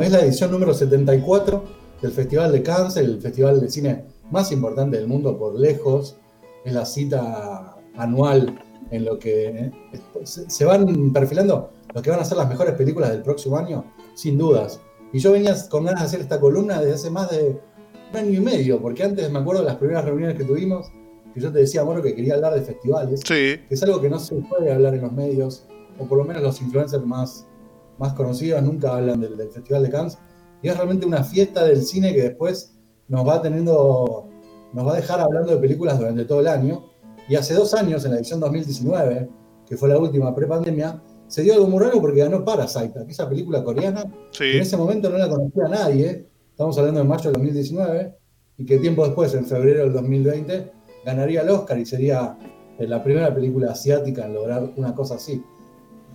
es la edición número 74 del Festival de Cannes, el festival de cine más importante del mundo por lejos. Es la cita anual en lo que eh, se van perfilando lo que van a ser las mejores películas del próximo año, sin dudas. Y yo venía con ganas de hacer esta columna desde hace más de un año y medio, porque antes me acuerdo de las primeras reuniones que tuvimos, que yo te decía, Moro, que quería hablar de festivales, que es algo que no se puede hablar en los medios, o por lo menos los influencers más, más conocidos nunca hablan del, Festival de Cannes, y es realmente una fiesta del cine que después nos va teniendo, nos va a dejar hablando de películas durante todo el año, y hace dos años, en la edición 2019, que fue la última pre-pandemia, se dio algo muy raro porque ganó Parasite, aquella película coreana, que en ese momento no la conocía nadie, estamos hablando de mayo del 2019, y que tiempo después, en febrero del 2020, ganaría el Oscar y sería eh, la primera película asiática en lograr una cosa así.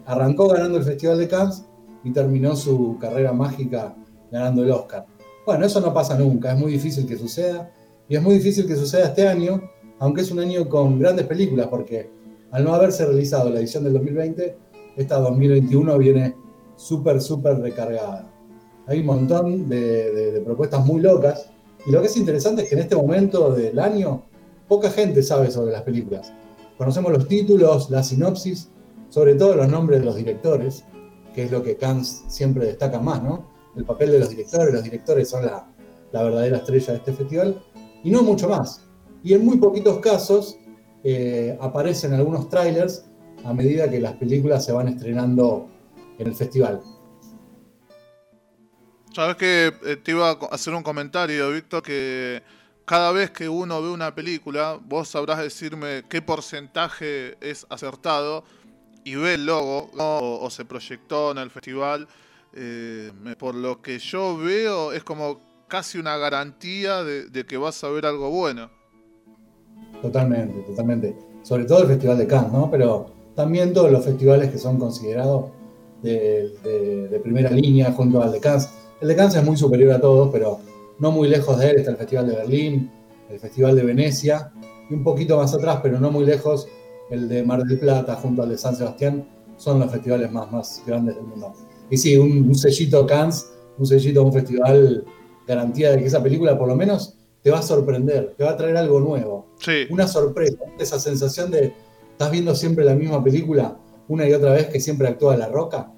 Arrancó ganando el Festival de Cannes y terminó su carrera mágica ganando el Oscar. Bueno, eso no pasa nunca, es muy difícil que suceda, y es muy difícil que suceda este año, aunque es un año con grandes películas, porque al no haberse realizado la edición del 2020, esta 2021 viene súper, súper recargada. Hay un montón de, propuestas muy locas. Y lo que es interesante es que en este momento del año, poca gente sabe sobre las películas. Conocemos los títulos, la sinopsis, sobre todo los nombres de los directores, que es lo que Cannes siempre destaca más, ¿no? El papel de los directores, los directores son la, la verdadera estrella de este festival, y no mucho más. Y en muy poquitos casos eh, aparecen algunos trailers a medida que las películas se van estrenando en el festival. Sabes que eh, te iba a hacer un comentario, Víctor, que cada vez que uno ve una película, vos sabrás decirme qué porcentaje es acertado y ve el logo o, se proyectó en el festival. Eh, por lo que yo veo, es como casi una garantía de, de que vas a ver algo bueno. Totalmente, totalmente. Sobre todo el Festival de Cannes, ¿no? Pero también todos los festivales que son considerados de, primera línea junto al de Cannes. El de Cannes es muy superior a todos, pero no muy lejos de él está el Festival de Berlín, el Festival de Venecia, y un poquito más atrás, pero no muy lejos, el de Mar del Plata junto al de San Sebastián, son los festivales más, más grandes del mundo. Y sí, un, un sellito Cannes, un sellito, un festival, garantía de que esa película por lo menos te va a sorprender, te va a traer algo nuevo. Una sorpresa, esa sensación de estás viendo siempre la misma película una y otra vez que siempre actúa La Roca.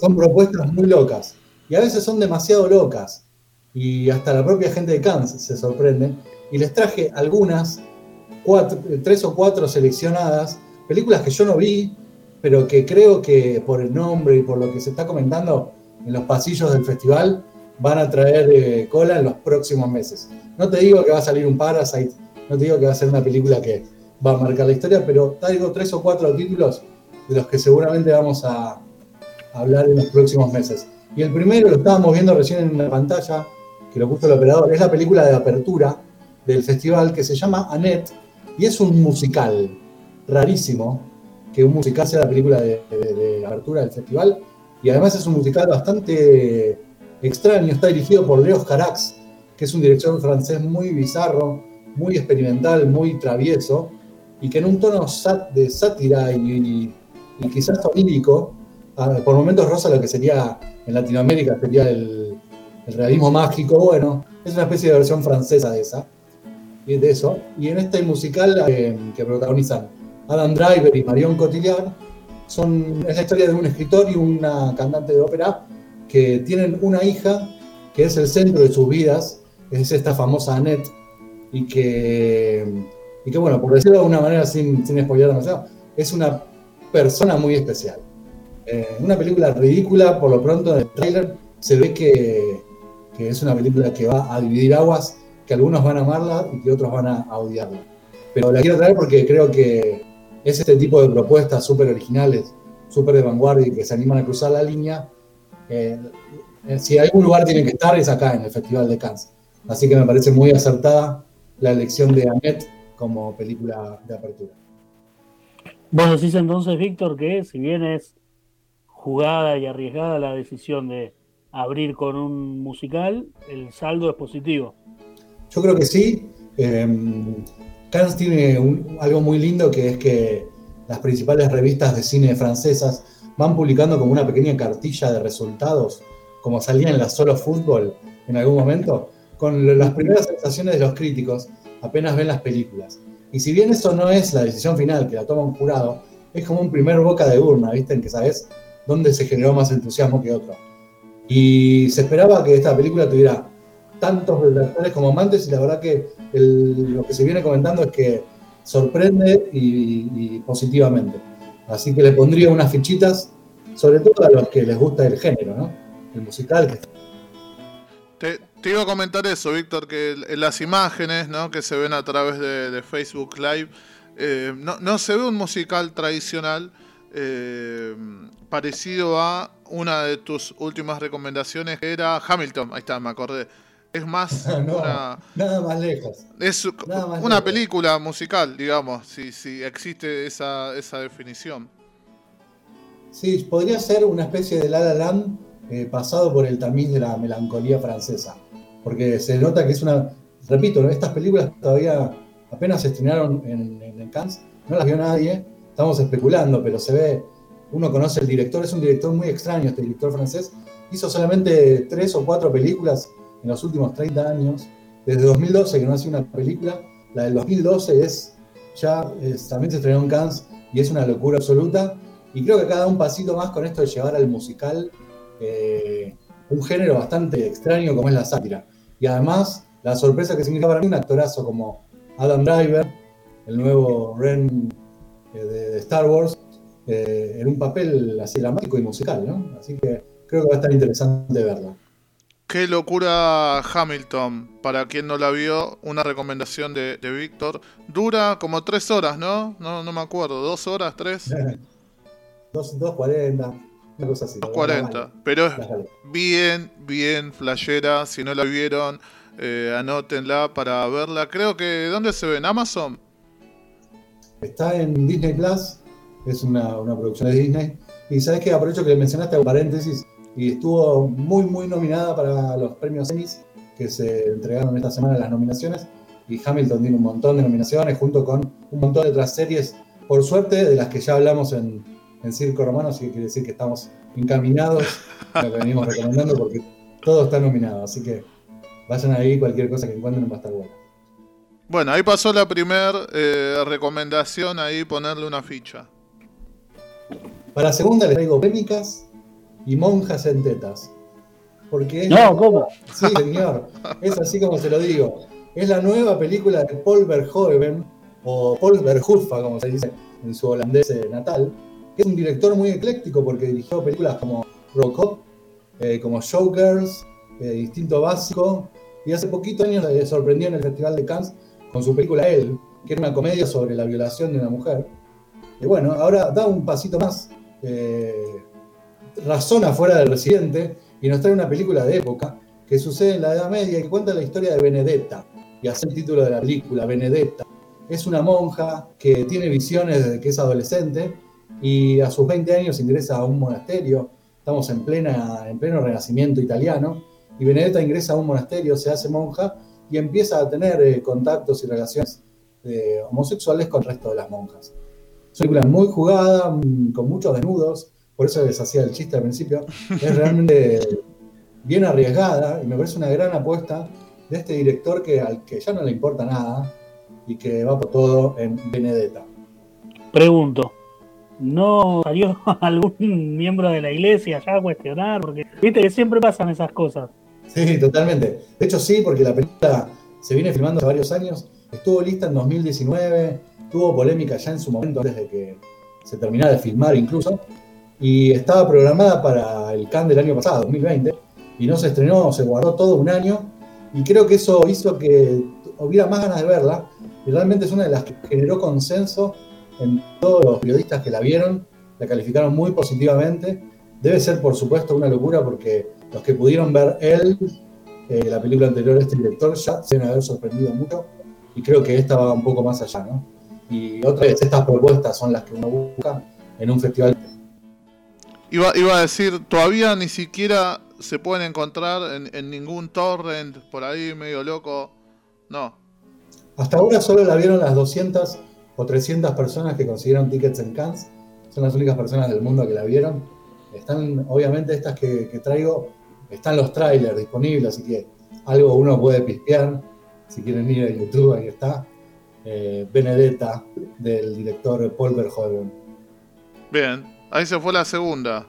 son propuestas muy locas y a veces son demasiado locas y hasta la propia gente de Cannes se sorprende y les traje algunas, tres o cuatro seleccionadas, películas que yo no vi, pero que creo que por el nombre y por lo que se está comentando en los pasillos del festival van a traer eh, cola en los próximos meses. No te digo que va a salir un Parasite, no te digo que va a ser una película que va a marcar la historia, pero te digo tres o cuatro títulos de los que seguramente vamos a hablar en los próximos meses. Y el primero lo estábamos viendo recién en la pantalla, que lo puso el operador, es la película de apertura del festival que se llama Annette y es un musical rarísimo que un musical sea la película de, de apertura del festival. Y además es un musical bastante extraño, está dirigido por Leo Carax, que es un director francés muy bizarro, muy experimental, muy travieso, y que en un tono de sátira y, quizás onírico, por momentos rosa lo que sería en Latinoamérica, sería el, realismo mágico, bueno, es una especie de versión francesa de esa, y de eso. Y en este musical eh, que protagonizan Adam Driver y Marion Cotillard, son, es la historia de un escritor y una cantante de ópera que tienen una hija que es el centro de sus vidas, es esta famosa Annette, y que, y que bueno, por decirlo de alguna manera sin, sin spoiler demasiado, es una persona muy especial. Eh, una película ridícula, por lo pronto en el trailer se ve que, que, es una película que va a dividir aguas, que algunos van a amarla y que otros van a, odiarla. Pero la quiero traer porque creo que es este tipo de propuestas súper originales, súper de vanguardia y que se animan a cruzar la línea, eh, eh, si algún lugar tiene que estar es acá en el Festival de Cannes. Así que me parece muy acertada la elección de Annette como película de apertura. Vos decís entonces, Víctor, que si bien es jugada y arriesgada la decisión de abrir con un musical, el saldo es positivo. Yo creo que sí. Eh, Cannes tiene algo muy lindo que es que las principales revistas de cine francesas van publicando como una pequeña cartilla de resultados, como salía en la Solo Fútbol en algún momento, con las primeras sensaciones de los críticos apenas ven las películas. Y si bien eso no es la decisión final, que la toma un jurado, es como un primer boca de urna, ¿viste? En que sabes dónde se generó más entusiasmo que otro. Y se esperaba que esta película tuviera tantos detractores como amantes y la verdad que lo que se viene comentando es que sorprende y, positivamente. Así que le pondría unas fichitas, sobre todo a los que les gusta el género, ¿no? El musical. Te, iba a comentar eso, Víctor, que las imágenes ¿no? que se ven a través de, Facebook Live, eh, no, se ve un musical tradicional eh, parecido a una de tus últimas recomendaciones, que era Hamilton. Ahí está, me acordé. Es más una, nada más lejos. Es una película musical, digamos, si, si existe esa, esa definición. Sí, podría ser una especie de La La Land eh, pasado por el tamiz de la melancolía francesa. Porque se nota que es una. Repito, estas películas todavía apenas se estrenaron en, en Cannes, no las vio nadie, estamos especulando, pero se ve. Uno conoce el director, es un director muy extraño, este director francés. Hizo solamente tres o cuatro películas en los últimos 30 años. Desde 2012 que no hace una película. La del 2012 es ya también se estrenó en Cannes y es una locura absoluta. Y creo que cada un pasito más con esto de llevar al musical eh, un género bastante extraño como es la sátira. Y además, la sorpresa que significa para mí un actorazo como Adam Driver, el nuevo Ren eh, de, Star Wars, eh, en un papel así dramático y musical, ¿no? Así que creo que va a estar interesante verlo. Qué locura Hamilton, para quien no la vio, una recomendación de, Víctor. Dura como tres horas, ¿no? ¿no? No me acuerdo, dos horas, tres. dos, dos cuarenta, una cosa así. Dos cuarenta, pero es bien, bien flashera. Si no la vieron, eh, anótenla para verla. Creo que, ¿dónde se ve? ¿En Amazon? Está en Disney Plus, es una, una producción de Disney. Y sabes que aprovecho que le mencionaste, un paréntesis, y estuvo muy, muy nominada para los premios Emmys que se entregaron esta semana las nominaciones. Y Hamilton tiene un montón de nominaciones junto con un montón de otras series, por suerte, de las que ya hablamos en, en Circo Romano, así que quiere decir que estamos encaminados lo que venimos recomendando porque todo está nominado. Así que vayan ahí, cualquier cosa que encuentren va a estar buena. Bueno, ahí pasó la primera eh, recomendación, ahí ponerle una ficha. Para la segunda les traigo Pémicas y monjas en tetas. Porque no, ¿cómo? Sí, señor. Es así como se lo digo. Es la nueva película de Paul Verhoeven, o Paul Verhoeven, como se dice en su holandés eh, natal. Es un director muy ecléctico porque dirigió películas como Rock eh, como Showgirls, eh, Instinto Básico, y hace poquito años le sorprendió en el Festival de Cannes con su película Él, que era una comedia sobre la violación de una mujer. Y bueno, ahora da un pasito más. Eh, razona fuera del residente y nos trae una película de época que sucede en la Edad Media y que cuenta la historia de Benedetta. Y hace el título de la película, Benedetta. Es una monja que tiene visiones desde que es adolescente y a sus 20 años ingresa a un monasterio. Estamos en, plena, en pleno renacimiento italiano. Y Benedetta ingresa a un monasterio, se hace monja y empieza a tener eh, contactos y relaciones eh, homosexuales con el resto de las monjas. Es una película muy jugada, mm, con muchos desnudos, por eso les hacía el chiste al principio, es realmente bien arriesgada y me parece una gran apuesta de este director que al que ya no le importa nada y que va por todo en Benedetta. Pregunto, ¿no salió algún miembro de la iglesia ya a cuestionar? Porque viste que siempre pasan esas cosas. Sí, totalmente. De hecho sí, porque la película se viene filmando hace varios años, estuvo lista en 2019, tuvo polémica ya en su momento antes de que se terminara de filmar incluso, y estaba programada para el Cannes del año pasado, 2020, y no se estrenó, se guardó todo un año, y creo que eso hizo que hubiera más ganas de verla, y realmente es una de las que generó consenso en todos los periodistas que la vieron, la calificaron muy positivamente. Debe ser, por supuesto, una locura porque los que pudieron ver él, eh, la película anterior de este director, ya se deben haber sorprendido mucho, y creo que esta va un poco más allá, ¿no? Y otra vez, estas propuestas son las que uno busca en un festival Iba, iba a decir, todavía ni siquiera se pueden encontrar en, ningún torrent por ahí medio loco. No. Hasta ahora solo la vieron las 200 o 300 personas que consiguieron tickets en Cannes. son las únicas personas del mundo que la vieron. Están, obviamente, estas que, traigo, están los trailers disponibles, así que algo uno puede pispear. Si quieren ir a YouTube, ahí está. Eh, Benedetta, del director Paul Verhoeven. Bien, ahí se fue la segunda.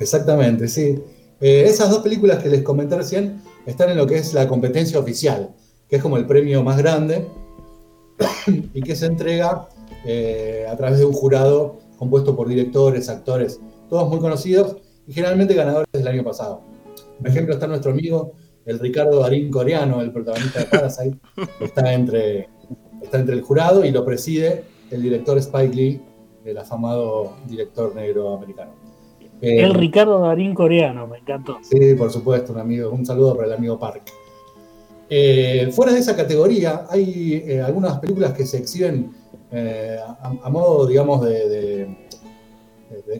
Exactamente, sí. Eh, esas dos películas que les comenté recién están en lo que es la competencia oficial, que es como el premio más grande y que se entrega eh, a través de un jurado compuesto por directores, actores, todos muy conocidos y generalmente ganadores del año pasado. Por ejemplo, está nuestro amigo, el Ricardo Darín Coreano, el protagonista de Parasite, está entre, está entre el jurado y lo preside el director Spike Lee, el afamado director negro americano. el eh, Ricardo Darín Coreano, me encantó. Sí, por supuesto, un amigo, un saludo para el amigo Park. Eh, fuera de esa categoría, hay eh, algunas películas que se exhiben a, modo, digamos, de,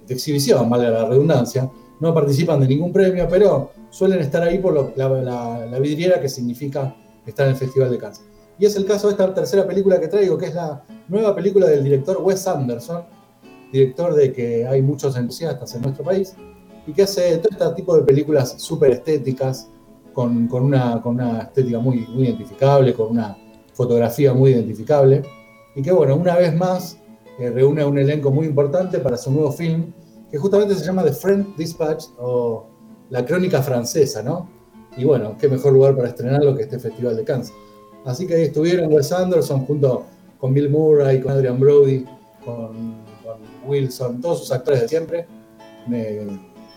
exhibición, vale la redundancia. No participan de ningún premio, pero suelen estar ahí por la, vidriera que significa estar en el Festival de Cannes. Y es el caso de esta tercera película que traigo, que es la nueva película del director Wes Anderson, director de que hay muchos entusiastas en nuestro país, y que hace todo este tipo de películas súper estéticas, con, una, con, una, estética muy, muy identificable, con una fotografía muy identificable, y que bueno, una vez más eh, reúne un elenco muy importante para su nuevo film, que justamente se llama The Friend Dispatch o La Crónica Francesa, ¿no? Y bueno, qué mejor lugar para estrenarlo que este Festival de Cannes. Así que ahí estuvieron Wes Anderson junto con Bill Murray, con Adrian Brody, con, Wilson, todos sus actores de siempre,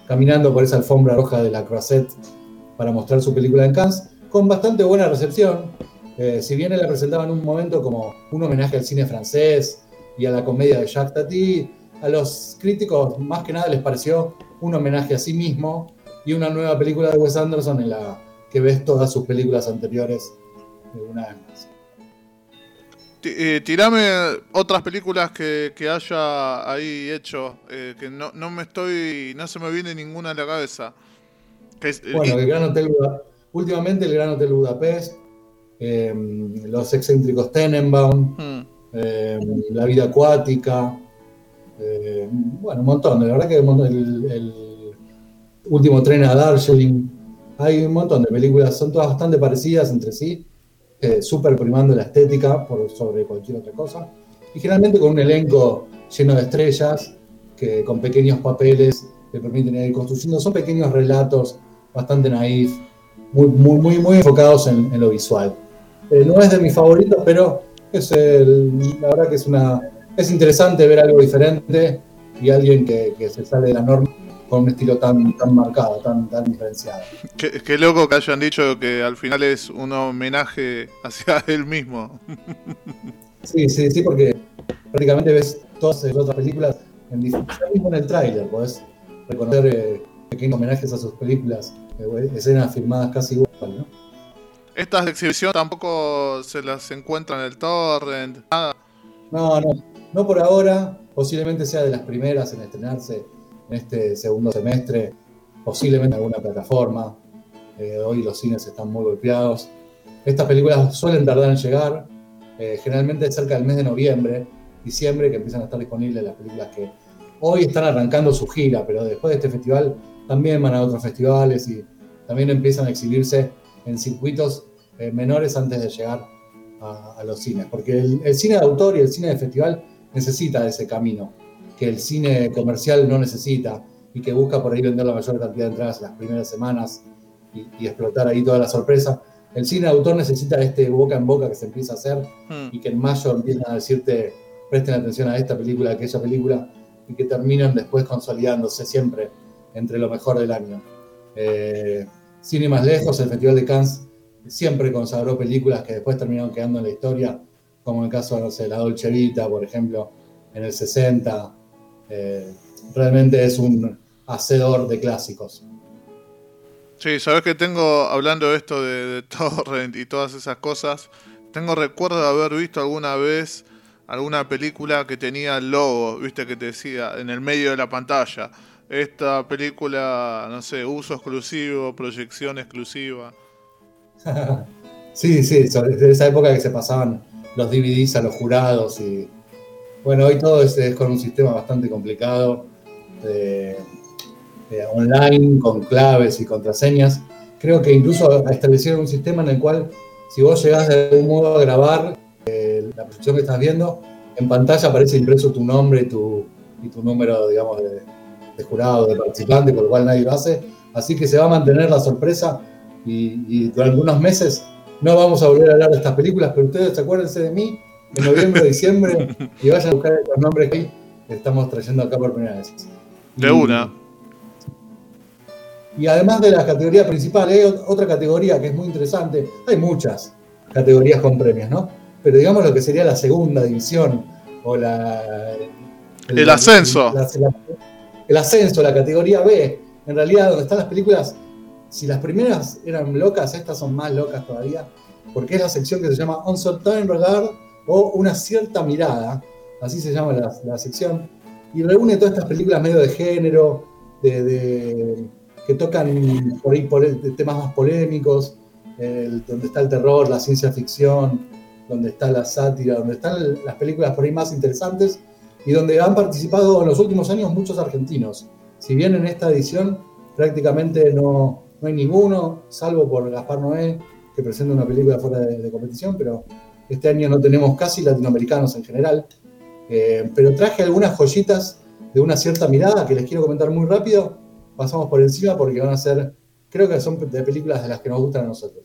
caminando por esa alfombra roja de la Croisette para mostrar su película en Cannes, con bastante buena recepción. Eh, si bien la presentaba en un momento como un homenaje al cine francés y a la comedia de Jacques Tati, a los críticos más que nada les pareció un homenaje a sí mismo y una nueva película de Wes Anderson en la que ves todas sus películas anteriores de una vez más. Eh, tirame otras películas que, haya ahí hecho, eh, que no, no, me estoy, no se me viene ninguna a la cabeza bueno, el Gran Hotel últimamente el Gran Hotel Budapest, eh, los excéntricos Tenenbaum, hmm. eh, la vida acuática, eh, bueno, un montón, de verdad que el, último tren a Darjeeling, hay un montón de películas, son todas bastante parecidas entre sí, súper primando la estética por sobre cualquier otra cosa, y generalmente con un elenco lleno de estrellas, que con pequeños papeles le permiten ir construyendo, son pequeños relatos bastante naif, muy, muy, muy, muy enfocados en, lo visual. Eh, no es de mis favoritos, pero es la verdad que es una es interesante ver algo diferente y alguien que, se sale de la norma con un estilo tan, tan marcado, tan, tan diferenciado. Qué, loco que hayan dicho que al final es un homenaje hacia él mismo. Sí, sí, sí, porque prácticamente ves todas las otras películas en, mismo en el tráiler, podés reconocer eh, pequeños homenajes a sus películas, eh, escenas filmadas casi igual, ¿no? Estas de exhibición tampoco se las encuentran en el torrent, nada. No, no, no por ahora. Posiblemente sea de las primeras en estrenarse en este segundo semestre, posiblemente en alguna plataforma. Eh, hoy los cines están muy golpeados. Estas películas suelen tardar en llegar, eh, generalmente cerca del mes de noviembre, diciembre, que empiezan a estar disponibles las películas que hoy están arrancando su gira, pero después de este festival también van a otros festivales y también empiezan a exhibirse en circuitos eh, menores antes de llegar a, los cines. Porque el, cine de autor y el cine de festival necesita ese camino, que el cine comercial no necesita y que busca por ahí vender la mayor cantidad de entradas las primeras semanas y, explotar ahí toda la sorpresa. El cine de autor necesita este boca en boca que se empieza a hacer hmm. y que en mayo empiezan a decirte presten atención a esta película, a aquella película y que terminan después consolidándose siempre entre lo mejor del año. Eh, Cine más lejos, el Festival de Cannes siempre consagró películas que después terminaron quedando en la historia, como en el caso de La Dolce Vita, por ejemplo, en el 60. Eh, realmente es un hacedor de clásicos. Sí, sabes que tengo, hablando de esto de, de Torrent y todas esas cosas, tengo recuerdo de haber visto alguna vez alguna película que tenía el logo, viste que te decía, en el medio de la pantalla esta película, no sé, uso exclusivo, proyección exclusiva. sí, sí, de esa época que se pasaban los DVDs a los jurados y, Bueno, hoy todo es, con un sistema bastante complicado, online, con claves y contraseñas. Creo que incluso establecieron un sistema en el cual, si vos llegás de algún modo a grabar eh, la proyección que estás viendo, en pantalla aparece impreso tu nombre tu, y tu número, digamos, de, de, jurado, de participante, con lo cual nadie lo hace. Así que se va a mantener la sorpresa y, y durante unos meses no vamos a volver a hablar de estas películas, pero ustedes acuérdense de mí en noviembre, diciembre y vayan a buscar los nombres que estamos trayendo acá por primera vez. De una. Y además de la categoría principal, hay otra categoría que es muy interesante. Hay muchas categorías con premios, ¿no? Pero digamos lo que sería la segunda división o la. El, ascenso. el ascenso, la categoría B. En realidad, donde están las películas, si las primeras eran locas, estas son más locas todavía, porque es la sección que se llama On Certain Regard o Una cierta mirada, así se llama la, sección, y reúne todas estas películas medio de género, de, que tocan por ahí por temas más polémicos, donde está el terror, la ciencia ficción, donde está la sátira, donde están las películas por ahí más interesantes y donde han participado en los últimos años muchos argentinos. Si bien en esta edición prácticamente no, no hay ninguno, salvo por Gaspar Noé, que presenta una película fuera de competición, pero este año no tenemos casi latinoamericanos en general, eh, pero traje algunas joyitas de una cierta mirada que les quiero comentar muy rápido. Pasamos por encima porque van a ser, creo que son de películas de las que nos gustan a nosotros.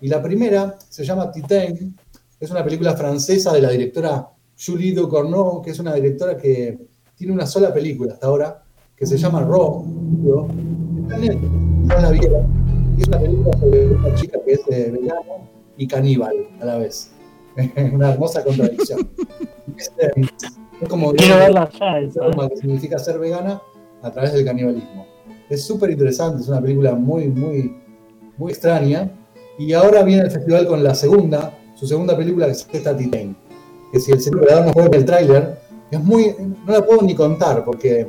Y la primera se llama Titan, es una película francesa de la directora Julie Ducournau, que es una directora que tiene una sola película hasta ahora, que se llama Raw. No la vieron. Y es una película sobre una chica que es eh, vegana y caníbal a la vez. una hermosa contradicción. es, como Quiero verla que significa ser vegana a través del canibalismo. Es súper interesante, es una película muy, muy, muy extraña. Y ahora viene el festival con la segunda, su segunda película que es esta Titan. Que si el señor le damos el tráiler, es muy, no la puedo ni contar porque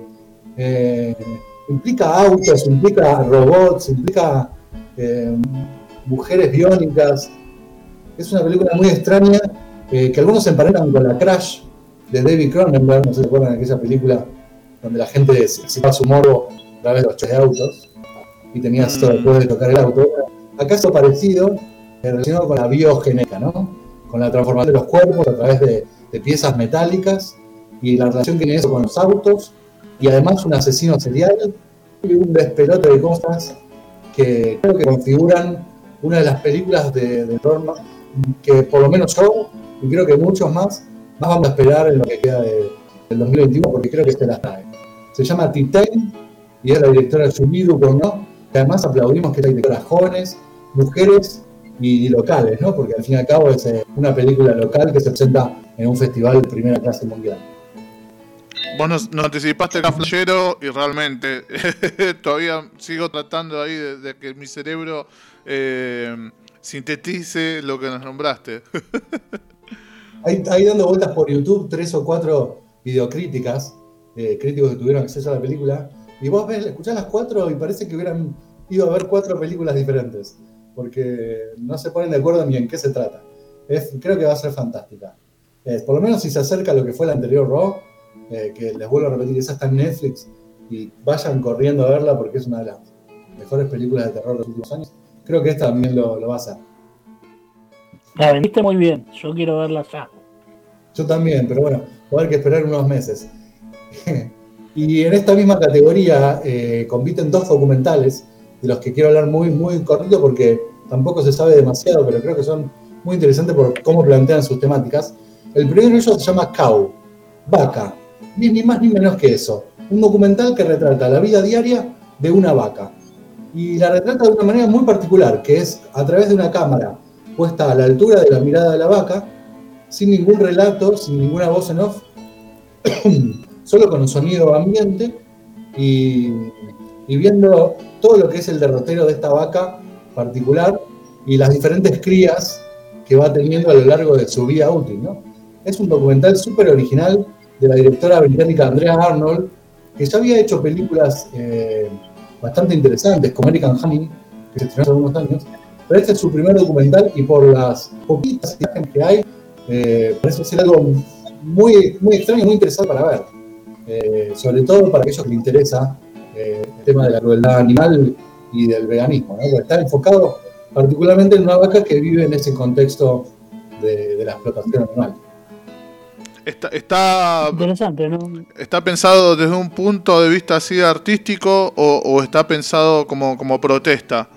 eh, implica autos, implica robots, implica eh, mujeres biónicas, es una película muy extraña eh, que algunos se emparentan con la Crash de David Cronenberg, no sé si se acuerdan de aquella película donde la gente se a su morbo a través de los de autos y tenías todo después de tocar el auto. Acaso parecido eh, relacionado con la biogenética, ¿no? Con la transformación de los cuerpos a través de, piezas metálicas y la relación que tiene eso con los autos y además un asesino serial y un despelote de cosas que creo que configuran una de las películas de, de que por lo menos yo, y creo que muchos más, más vamos a esperar en lo que queda de, del 2021, porque creo que se la trae. Se llama Titan y es la directora Sumidu ¿no? que además aplaudimos que es la directora jóvenes, mujeres y locales, ¿no? porque al fin y al cabo es eh, una película local que se presenta en un festival de primera clase mundial. Vos nos, anticipaste el flashero y realmente todavía sigo tratando ahí de, que mi cerebro eh, sintetice lo que nos nombraste. hay, dando vueltas por YouTube tres o cuatro videocríticas, eh, críticos que tuvieron acceso a la película, y vos ves, escuchás las cuatro y parece que hubieran ido a ver cuatro películas diferentes, porque no se ponen de acuerdo ni en qué se trata. creo que va a ser fantástica. Eh, por lo menos si se acerca a lo que fue la anterior Raw, eh, que les vuelvo a repetir, esa está en Netflix, y vayan corriendo a verla porque es una de las mejores películas de terror de los últimos años creo que esta también lo, va a hacer. La vendiste muy bien, yo quiero verla ya. Yo también, pero bueno, va a haber que esperar unos meses. y en esta misma categoría eh, compiten dos documentales, de los que quiero hablar muy, muy cortito porque tampoco se sabe demasiado, pero creo que son muy interesantes por cómo plantean sus temáticas. El primero de ellos se llama Cow, vaca, ni, ni más ni menos que eso. Un documental que retrata la vida diaria de una vaca y la retrata de una manera muy particular, que es a través de una cámara puesta a la altura de la mirada de la vaca, sin ningún relato, sin ninguna voz en off, solo con un sonido ambiente y, viendo todo lo que es el derrotero de esta vaca particular y las diferentes crías que va teniendo a lo largo de su vida útil. ¿no? Es un documental súper original de la directora británica Andrea Arnold, que ya había hecho películas eh, bastante interesantes, como American Honey, que se estrenó hace algunos años. Pero este es su primer documental y por las poquitas imágenes que hay, eh, parece ser algo muy, muy extraño y muy interesante para ver. Eh, sobre todo para aquellos que les interesa eh, el tema de la crueldad animal y del veganismo. ¿no? Está enfocado particularmente en una vaca que vive en ese contexto de, la explotación animal. Está, está, Interesante, ¿no? ¿Está pensado desde un punto de vista así artístico o, está pensado como, como protesta?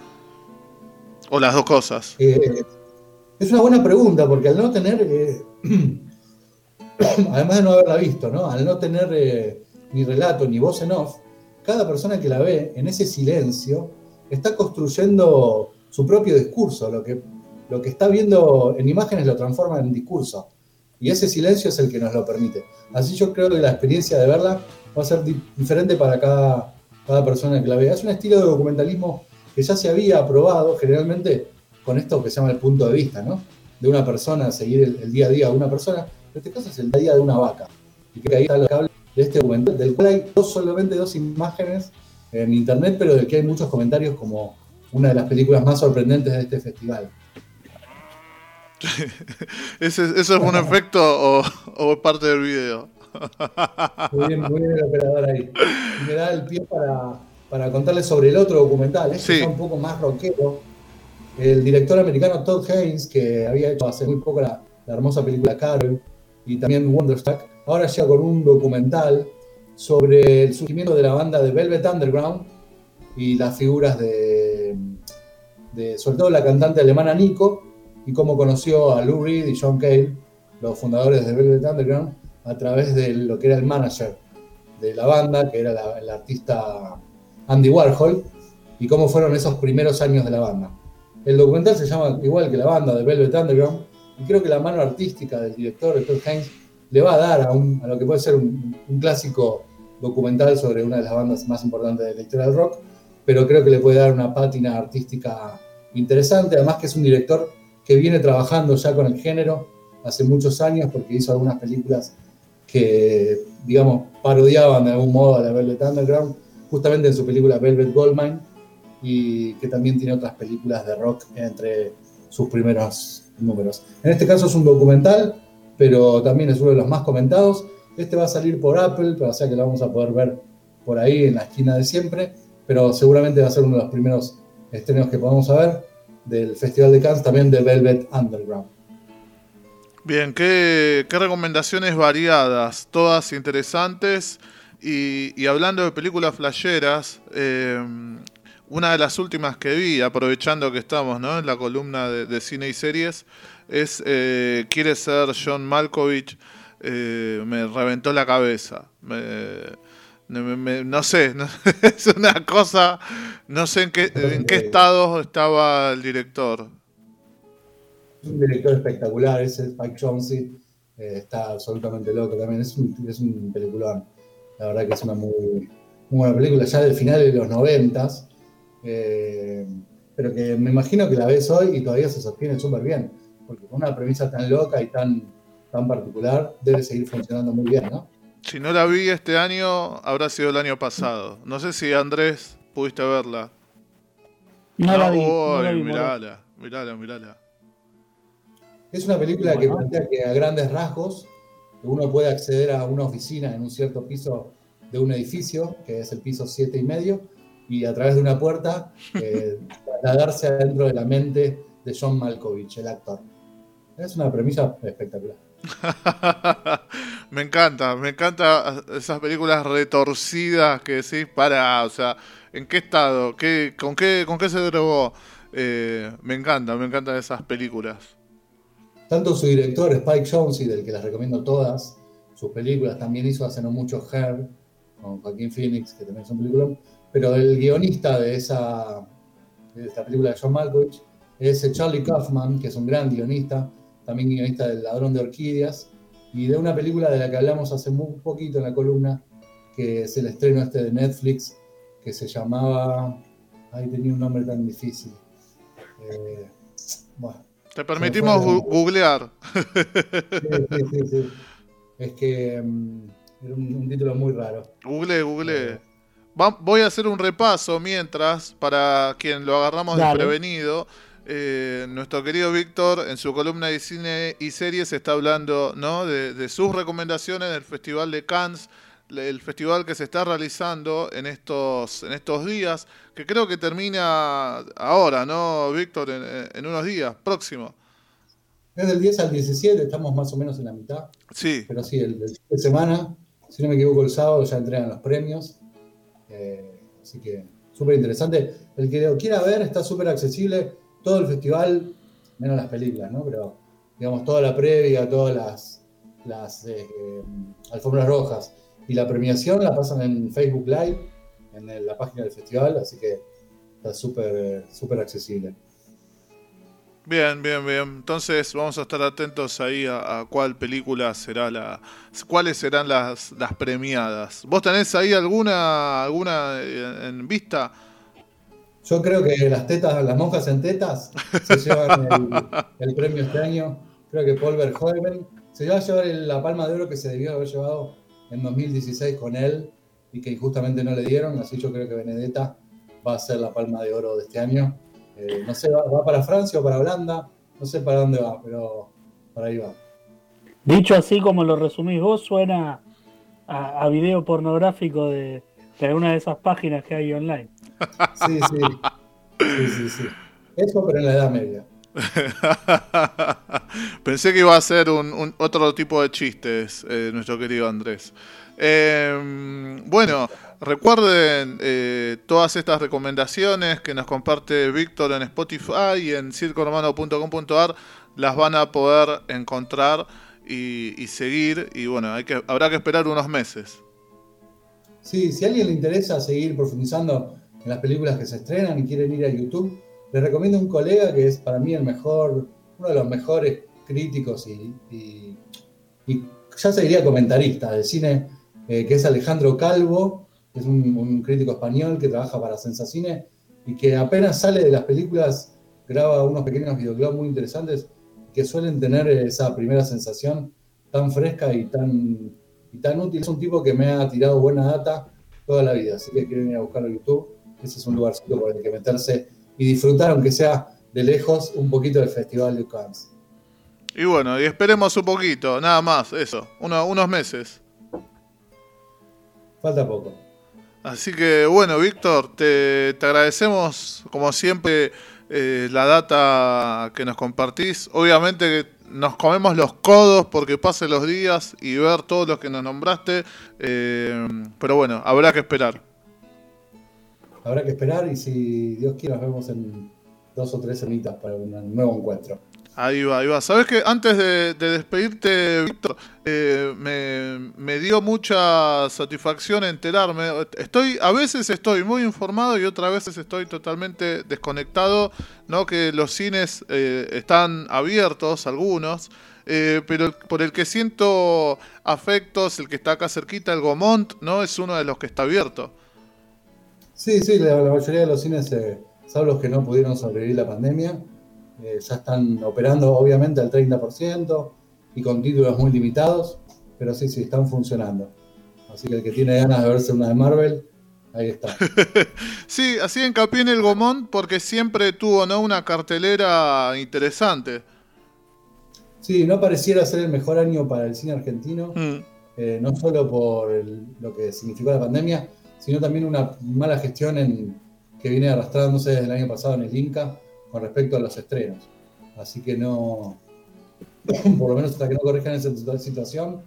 ¿O las dos cosas? Eh, es una buena pregunta, porque al no tener, eh, además de no haberla visto, ¿no? al no tener eh, ni relato ni voz en off, cada persona que la ve en ese silencio está construyendo su propio discurso. Lo que, lo que está viendo en imágenes lo transforma en discurso. Y ese silencio es el que nos lo permite. Así yo creo que la experiencia de verla va a ser diferente para cada, cada persona que la vea. Es un estilo de documentalismo que ya se había probado generalmente con esto que se llama el punto de vista, ¿no? De una persona, seguir el, día a día de una persona. En este caso es el día a día de una vaca. Y que ahí está lo que habla de este documental, del cual hay dos, solamente dos imágenes en internet, pero del que hay muchos comentarios como una de las películas más sorprendentes de este festival. ¿Eso es un efecto o, o parte del video? muy bien, muy bien el operador ahí. me da el pie para, para contarles sobre el otro documental, este es un poco más rockero. El director americano Todd Haynes, que había hecho hace muy poco la, la hermosa película Carol y también Wonderstruck, ahora llega con un documental sobre el surgimiento de la banda de Velvet Underground y las figuras de, sobre todo la cantante alemana Nico, y cómo conoció a Lou Reed y John Cale, los fundadores de Velvet Underground, a través de lo que era el manager de la banda, que era el artista Andy Warhol, y cómo fueron esos primeros años de la banda. El documental se llama igual que la banda de Velvet Underground, y creo que la mano artística del director, Todd Haynes, le va a dar a, a lo que puede ser un, un, clásico documental sobre una de las bandas más importantes de la historia del rock, pero creo que le puede dar una pátina artística interesante, además que es un director que viene trabajando ya con el género hace muchos años porque hizo algunas películas que, digamos, parodiaban de algún modo a la Velvet Underground, justamente en su película Velvet Goldmine, y que también tiene otras películas de rock entre sus primeros números. En este caso es un documental, pero también es uno de los más comentados. Este va a salir por Apple, o sea que lo vamos a poder ver por ahí en la esquina de siempre pero seguramente va a ser uno de los primeros estrenos que podamos ver del Festival de Cannes, también de Velvet Underground. Bien, qué, recomendaciones variadas, todas interesantes. Y, hablando de películas flasheras, eh, una de las últimas que vi, aprovechando que estamos ¿no? en la columna de, cine y series, es eh, Quiere ser John Malkovich. Eh, me reventó la cabeza. No sé, es una cosa, no sé en qué, en qué estado estaba el director. Es un director espectacular, ese Spike Jonze, eh, está absolutamente loco también, es un, es un peliculón. La verdad que es una muy, buena película, ya del final de los noventas, eh, pero que me imagino que la ves hoy y todavía se sostiene súper bien, porque con una premisa tan loca y tan, tan particular debe seguir funcionando muy bien, ¿no? Si no la vi este año, habrá sido el año pasado. No sé si Andrés pudiste verla. No, la vi. mirala, mirala, mirala. Es una película que plantea que a grandes rasgos uno puede acceder a una oficina en un cierto piso de un edificio, que es el piso siete y medio, y a través de una puerta eh, trasladarse adentro de la mente de John Malkovich, el actor. Es una premisa espectacular. me encanta, me encanta esas películas retorcidas que decís, para, o sea, ¿en qué estado? ¿Qué, con, qué, ¿Con qué se drogó? Eh, me encanta, me encantan esas películas. Tanto su director, Spike Jonze, del que les recomiendo todas sus películas, también hizo hace no mucho Her, con Joaquín Phoenix, que también es un película, pero el guionista de esa de esta película de John Malkovich es Charlie Kaufman, que es un gran guionista, también guionista del Ladrón de Orquídeas, y de una película de la que hablamos hace muy poquito en la columna, que es el estreno este de Netflix, que se llamaba... Ay, tenía un nombre tan difícil. Eh, Te permitimos googlear. Sí, sí, sí, Es que mm, era un, título muy raro. Google, google. Eh, voy a hacer un repaso mientras, para quien lo agarramos desprevenido. Eh, nuestro querido Víctor en su columna de cine y series está hablando ¿no? de, sus recomendaciones del Festival de Cannes, el festival que se está realizando en estos, en estos días, que creo que termina ahora, ¿no, Víctor? En, unos días, próximo. Es del 10 al 17, estamos más o menos en la mitad. Sí. Pero sí, el, de semana, si no me equivoco, el sábado ya entregan los premios. Eh, así que súper interesante. El que lo quiera ver está súper accesible todo el festival, menos las películas, ¿no? Pero, digamos, toda la previa, todas las, las eh, eh, alfombras rojas y la premiación la pasan en Facebook Live, en la página del festival, así que está súper súper accesible. Bien, bien, bien. Entonces vamos a estar atentos ahí a, cuál película será la, cuáles serán las, las premiadas. ¿Vos tenés ahí alguna, alguna eh, en vista? Yo creo que las tetas, las monjas en tetas se llevan el, premio este año. Creo que Paul Verhoeven se va a llevar la palma de oro que se debió haber llevado en 2016 con él y que injustamente no le dieron. Así yo creo que Benedetta va a ser la palma de oro de este año. Eh, no sé, va, para Francia o para Holanda. No sé para dónde va, pero para ahí va. Dicho así como lo resumís vos, suena a, video pornográfico de, de alguna de esas páginas que hay online. Sí, sí. Sí, sí, sí. Eso, pero en la Edad Media. Pensé que iba a ser un, otro tipo de chistes, eh, nuestro querido Andrés. Em, bueno, recuerden eh, todas estas recomendaciones que nos comparte Víctor en Spotify y en circoromano.com.ar las van a poder encontrar y, y, seguir. Y bueno, hay que, habrá que esperar unos meses. Sí, si a alguien le interesa seguir profundizando en las películas que se estrenan y quieren ir a YouTube, les recomiendo un colega que es para mí el mejor, uno de los mejores críticos y, ya se diría comentarista de cine, eh, que es Alejandro Calvo, que es un, crítico español que trabaja para Sensacine y que apenas sale de las películas graba unos pequeños videoclips muy interesantes que suelen tener esa primera sensación tan fresca y tan, y tan útil. Es un tipo que me ha tirado buena data toda la vida, así que quieren ir a buscarlo en YouTube ese es un lugarcito por el que meterse y disfrutar, aunque sea de lejos, un poquito del Festival de Cannes. Y bueno, y esperemos un poquito, nada más, eso, unos meses. Falta poco. Así que bueno, Víctor, te, agradecemos como siempre eh, la data que nos compartís. Obviamente nos comemos los codos porque pasen los días y ver todos los que nos nombraste, eh, pero bueno, habrá que esperar habrá que esperar y si Dios quiere nos vemos en dos o tres semitas para un nuevo encuentro. Ahí va, ahí va. Sabes que antes de, despedirte, Víctor, eh, me, dio mucha satisfacción enterarme. Estoy, a veces estoy muy informado y otras veces estoy totalmente desconectado, ¿no? Que los cines eh, están abiertos, algunos, eh, pero por el que siento afectos, el que está acá cerquita, el Gomont, ¿no? Es uno de los que está abierto. Sí, sí, la, mayoría de los cines, eh, salvo los que no pudieron sobrevivir la pandemia, eh, ya están operando obviamente al 30% y con títulos muy limitados, pero sí, sí, están funcionando. Así que el que tiene ganas de verse una de Marvel, ahí está. sí, así hincapié en el Gomón porque siempre tuvo ¿no? una cartelera interesante. Sí, no pareciera ser el mejor año para el cine argentino, mm. eh, no solo por lo que significó la pandemia, sino también una mala gestión que viene arrastrándose desde el año pasado en el Inca con respecto a los estrenos. Así que no, por lo menos hasta que no corrijan esa situación,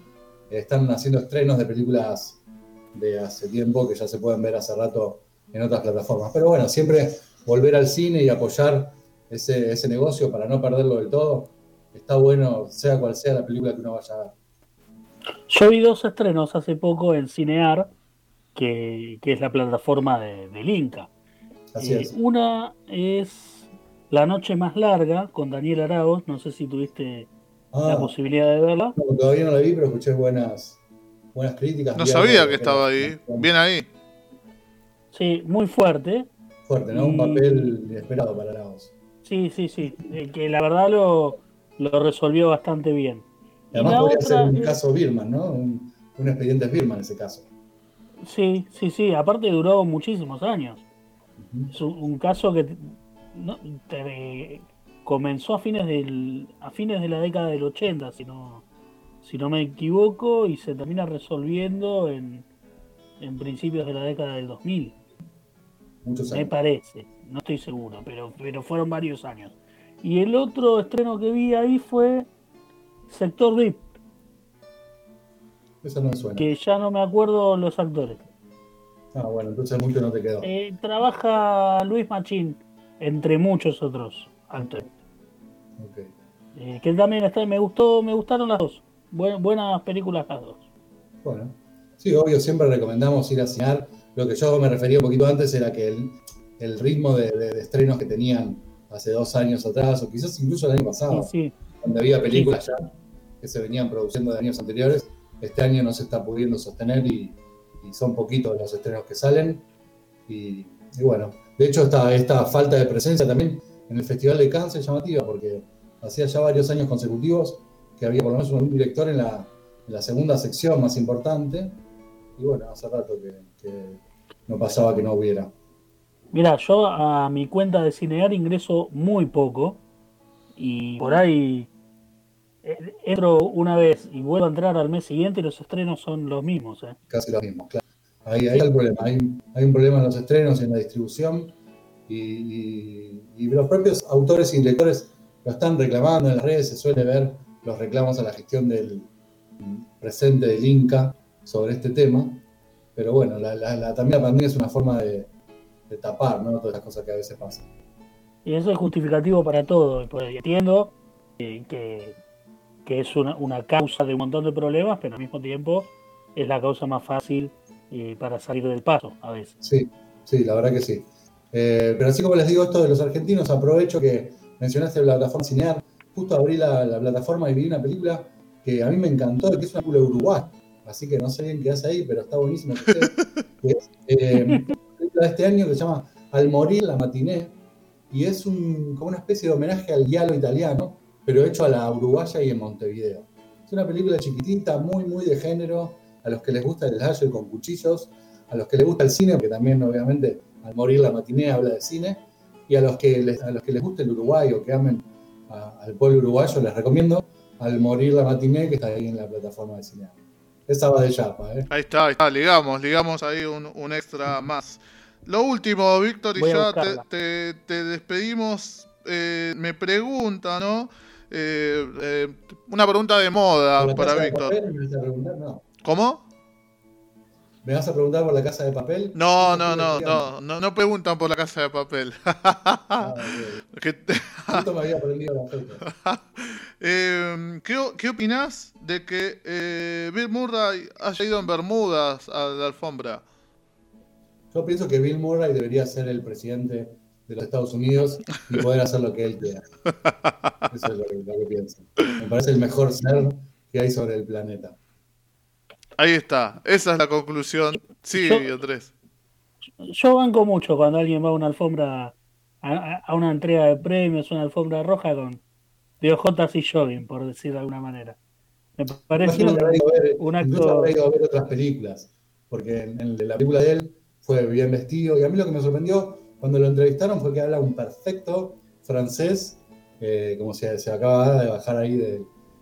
están haciendo estrenos de películas de hace tiempo que ya se pueden ver hace rato en otras plataformas. Pero bueno, siempre volver al cine y apoyar ese, ese negocio para no perderlo del todo, está bueno, sea cual sea la película que uno vaya a ver. Yo vi dos estrenos hace poco en Cinear que, es la plataforma de, del Inca. Eh, una es La Noche Más Larga con Daniel Arauz, no sé si tuviste la ah. posibilidad de verla. todavía no la vi, pero escuché buenas, buenas críticas. No sabía que, estaba ahí, bien ahí. Sí, muy fuerte. Fuerte, ¿no? Un papel inesperado para Arauz. Sí, sí, sí, eh, que la verdad lo, lo resolvió bastante bien. además podría ser un caso Birman, ¿no? Un, un expediente Birman en ese caso. Sí, sí, sí. Aparte duró muchísimos años. Es un, caso que comenzó a fines del a fines de la década del 80, si no si no me equivoco, y se termina resolviendo en, en principios de la década del 2000. Me parece, no estoy seguro, pero, pero fueron varios años. Y el otro estreno que vi ahí fue Sector VIP. Eso no me suena. Que ya no me acuerdo los actores. Ah, bueno, entonces mucho no te quedó. Eh, trabaja Luis Machín, entre muchos otros actores. Okay. Eh, que también está, me gustó, me gustaron las dos. buenas películas las dos. Bueno, sí, obvio, siempre recomendamos ir a cenar. Lo que yo me refería un poquito antes era que el, ritmo de, estrenos que tenían hace dos años atrás, o quizás incluso el año pasado, donde había películas ya que se venían produciendo de años anteriores, este año no se está pudiendo sostener y, son poquitos los estrenos que salen. Y, bueno, de hecho esta, esta falta de presencia también en el Festival de Cannes es llamativa, porque hacía ya varios años consecutivos que había por lo menos un director en la, segunda sección más importante. Y bueno, hace rato que, no pasaba que no hubiera. Mira, yo a mi cuenta de Cinear ingreso muy poco y por ahí entro una vez y vuelvo a entrar al mes siguiente y los estrenos son los mismos. ¿eh? Casi los mismos, claro. Ahí, hay el problema. Hay, un problema en los estrenos y en la distribución. Y, los propios autores y directores lo están reclamando en las redes. Se suele ver los reclamos a la gestión del presente del Inca sobre este tema. Pero bueno, la, también la pandemia es una forma de, tapar ¿no? todas las cosas que a veces pasan. Y eso es justificativo para todo. Entiendo que que es una, causa de un montón de problemas, pero al mismo tiempo es la causa más fácil eh, para salir del paso a veces. Sí, sí, la verdad que sí. Eh, pero así como les digo esto de los argentinos, aprovecho que mencionaste la plataforma Cinear. Justo abrí la, plataforma y vi una película que a mí me encantó, que es una película de Uruguay. Así que no sé bien qué hace ahí, pero está buenísimo. es eh, una película de este año que se llama Al morir la matiné. Y es un, como una especie de homenaje al diálogo italiano pero hecho a la uruguaya y en Montevideo. Es una película chiquitita, muy, muy de género, a los que les gusta el slasher con cuchillos, a los que les gusta el cine, porque también obviamente al morir la matiné habla de cine, y a los que les, a los que les gusta el Uruguay o que amen al pueblo uruguayo, les recomiendo Al morir la matiné, que está ahí en la plataforma de cine. Esa va de chapa, ¿eh? Ahí está, ahí está, ligamos, ligamos ahí un, extra más. Lo último, Víctor, y ya te, despedimos. Eh, me pregunta, ¿no? Eh, eh, una pregunta de moda para Víctor. ¿Cómo? ¿Me vas a preguntar por la casa de papel? No, no, no, no, no, no preguntan por la casa de papel. ah, me había aprendido la eh, ¿qué, ¿Qué opinás de que eh, Bill Murray haya ido en Bermudas a la alfombra? Yo pienso que Bill Murray debería ser el presidente de los Estados Unidos y poder hacer lo que él quiera. Eso es lo que, pienso. Me parece el mejor ser que hay sobre el planeta. Ahí está, esa es la conclusión. Sí, yo, tres. Yo banco mucho cuando alguien va a una alfombra, a, una entrega de premios, una alfombra roja con de ojotas y jogging, por decir de alguna manera. Me parece un, acto. a ver otras películas, porque en la película de él fue bien vestido, y a mí lo que me sorprendió cuando lo entrevistaron fue que habla un perfecto francés, eh, como se, se acaba de bajar ahí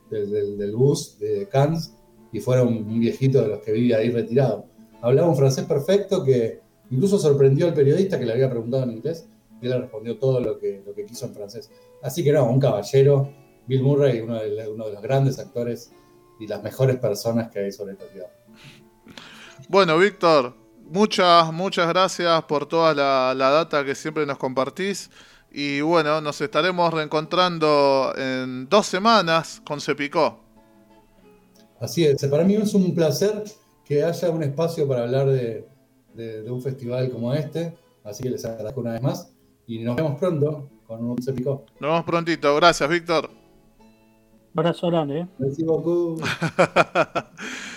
del bus de Cannes y fuera un, viejito de los que vivía ahí retirado. Hablaba un francés perfecto que incluso sorprendió al periodista que le había preguntado en inglés y él respondió todo lo que, lo que quiso en francés. Así que no, un caballero, Bill Murray, uno de, uno de los grandes actores y las mejores personas que hay sobre esta ciudad. Bueno, Víctor, muchas, muchas gracias por toda la, data que siempre nos compartís. Y bueno, nos estaremos reencontrando en dos semanas con Cepicó. Así es, para mí es un placer que haya un espacio para hablar de, un festival como este. Así que les agradezco una vez más. Y nos vemos pronto con un Cepicó. Nos vemos prontito. Gracias, Víctor. Abrazo grande. ¿eh?